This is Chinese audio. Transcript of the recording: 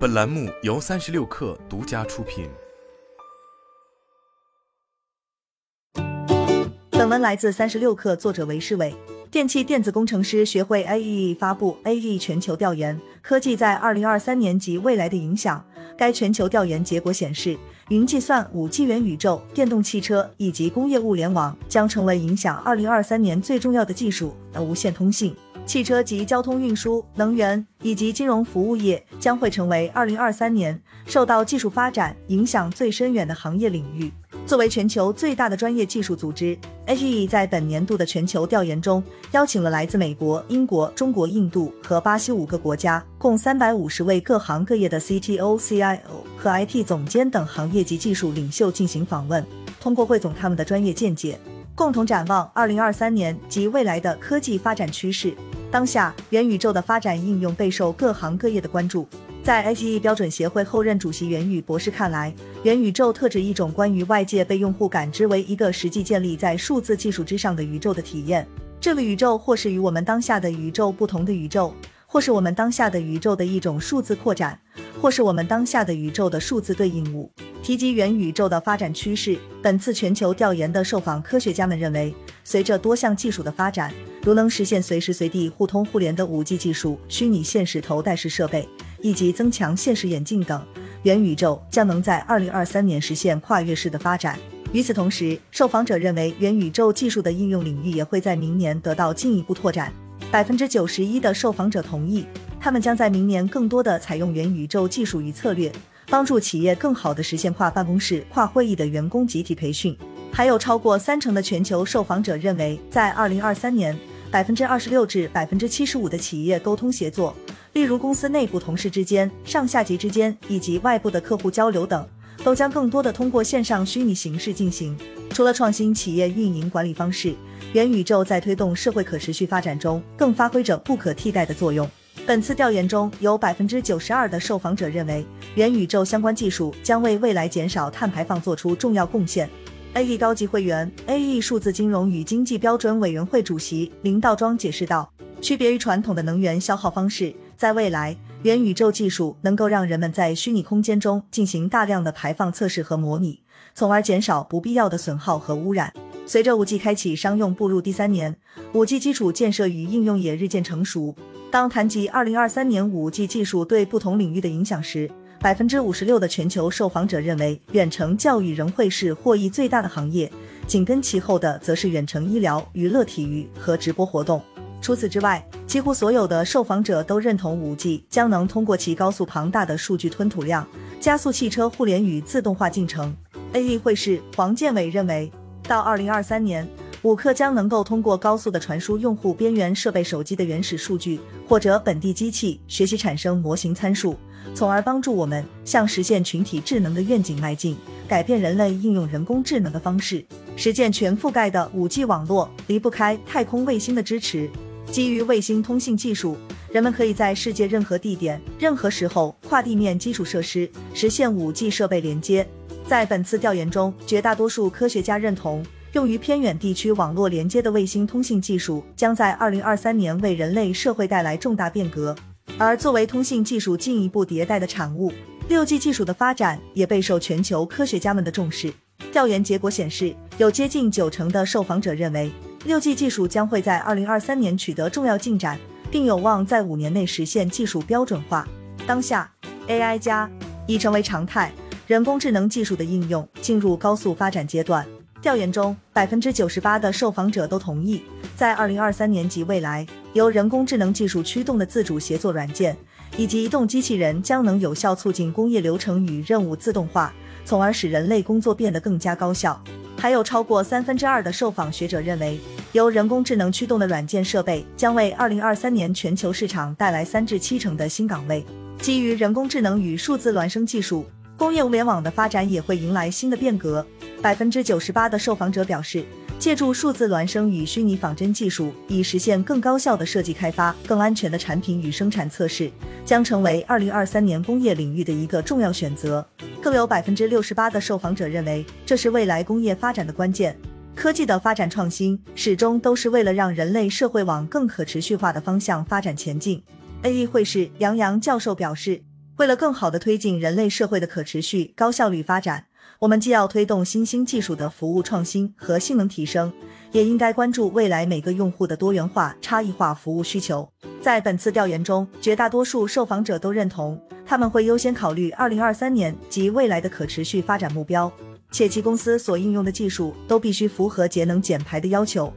本栏目由三十六氪独家出品。本文来自三十六氪，作者韦世伟。电气电子工程师学会 AE 发布 AEE 全球调研：科技在二零二三年及未来的影响。该全球调研结果显示，云计算、五 G 元宇宙、电动汽车以及工业物联网将成为影响二零二三年最重要的技术。而无线通信。汽车及交通运输、能源以及金融服务业将会成为二零二三年受到技术发展影响最深远的行业领域。作为全球最大的专业技术组织，HEE 在本年度的全球调研中，邀请了来自美国、英国、中国、印度和巴西五个国家，共三百五十位各行各业的 CTO、CIO 和 IT 总监等行业及技术领袖进行访问，通过汇总他们的专业见解，共同展望二零二三年及未来的科技发展趋势。当下，元宇宙的发展应用备受各行各业的关注。在 AEE 标准协会后任主席袁宇博士看来，元宇宙特指一种关于外界被用户感知为一个实际建立在数字技术之上的宇宙的体验。这个宇宙或是与我们当下的宇宙不同的宇宙，或是我们当下的宇宙的一种数字扩展，或是我们当下的宇宙的数字对应物。提及元宇宙的发展趋势，本次全球调研的受访科学家们认为，随着多项技术的发展。如能实现随时随地互通互联的 5G 技术、虚拟现实头戴式设备以及增强现实眼镜等，元宇宙将能在2023年实现跨越式的发展。与此同时，受访者认为元宇宙技术的应用领域也会在明年得到进一步拓展。百分之九十一的受访者同意，他们将在明年更多的采用元宇宙技术与策略，帮助企业更好的实现跨办公室、跨会议的员工集体培训。还有超过三成的全球受访者认为，在2023年。百分之二十六至百分之七十五的企业沟通协作，例如公司内部同事之间、上下级之间以及外部的客户交流等，都将更多的通过线上虚拟形式进行。除了创新企业运营管理方式，元宇宙在推动社会可持续发展中更发挥着不可替代的作用。本次调研中有百分之九十二的受访者认为，元宇宙相关技术将为未来减少碳排放做出重要贡献。AE 高级会员、AE 数字金融与经济标准委员会主席林道庄解释道：“区别于传统的能源消耗方式，在未来，元宇宙技术能够让人们在虚拟空间中进行大量的排放测试和模拟，从而减少不必要的损耗和污染。随着 5G 开启商用步入第三年，5G 基础建设与应用也日渐成熟。当谈及2023年 5G 技术对不同领域的影响时，”百分之五十六的全球受访者认为，远程教育仍会是获益最大的行业，紧跟其后的则是远程医疗、娱乐体育和直播活动。除此之外，几乎所有的受访者都认同五 G 将能通过其高速庞大的数据吞吐量，加速汽车互联与自动化进程。AE 会士黄建伟认为，到二零二三年，五克将能够通过高速的传输用户边缘设备手机的原始数据或者本地机器学习产生模型参数。从而帮助我们向实现群体智能的愿景迈进，改变人类应用人工智能的方式，实现全覆盖的五 G 网络，离不开太空卫星的支持。基于卫星通信技术，人们可以在世界任何地点、任何时候跨地面基础设施实现五 G 设备连接。在本次调研中，绝大多数科学家认同，用于偏远地区网络连接的卫星通信技术将在二零二三年为人类社会带来重大变革。而作为通信技术进一步迭代的产物，六 G 技术的发展也备受全球科学家们的重视。调研结果显示，有接近九成的受访者认为，六 G 技术将会在二零二三年取得重要进展，并有望在五年内实现技术标准化。当下，AI 加已成为常态，人工智能技术的应用进入高速发展阶段。调研中，百分之九十八的受访者都同意，在二零二三年及未来。由人工智能技术驱动的自主协作软件以及移动机器人将能有效促进工业流程与任务自动化，从而使人类工作变得更加高效。还有超过三分之二的受访学者认为，由人工智能驱动的软件设备将为二零二三年全球市场带来三至七成的新岗位。基于人工智能与数字孪生技术，工业物联网的发展也会迎来新的变革。百分之九十八的受访者表示。借助数字孪生与虚拟仿真技术，以实现更高效的设计开发、更安全的产品与生产测试，将成为二零二三年工业领域的一个重要选择。更有百分之六十八的受访者认为，这是未来工业发展的关键。科技的发展创新始终都是为了让人类社会往更可持续化的方向发展前进。AE 会士杨洋教授表示。为了更好地推进人类社会的可持续、高效率发展，我们既要推动新兴技术的服务创新和性能提升，也应该关注未来每个用户的多元化、差异化服务需求。在本次调研中，绝大多数受访者都认同，他们会优先考虑2023年及未来的可持续发展目标，且其公司所应用的技术都必须符合节能减排的要求。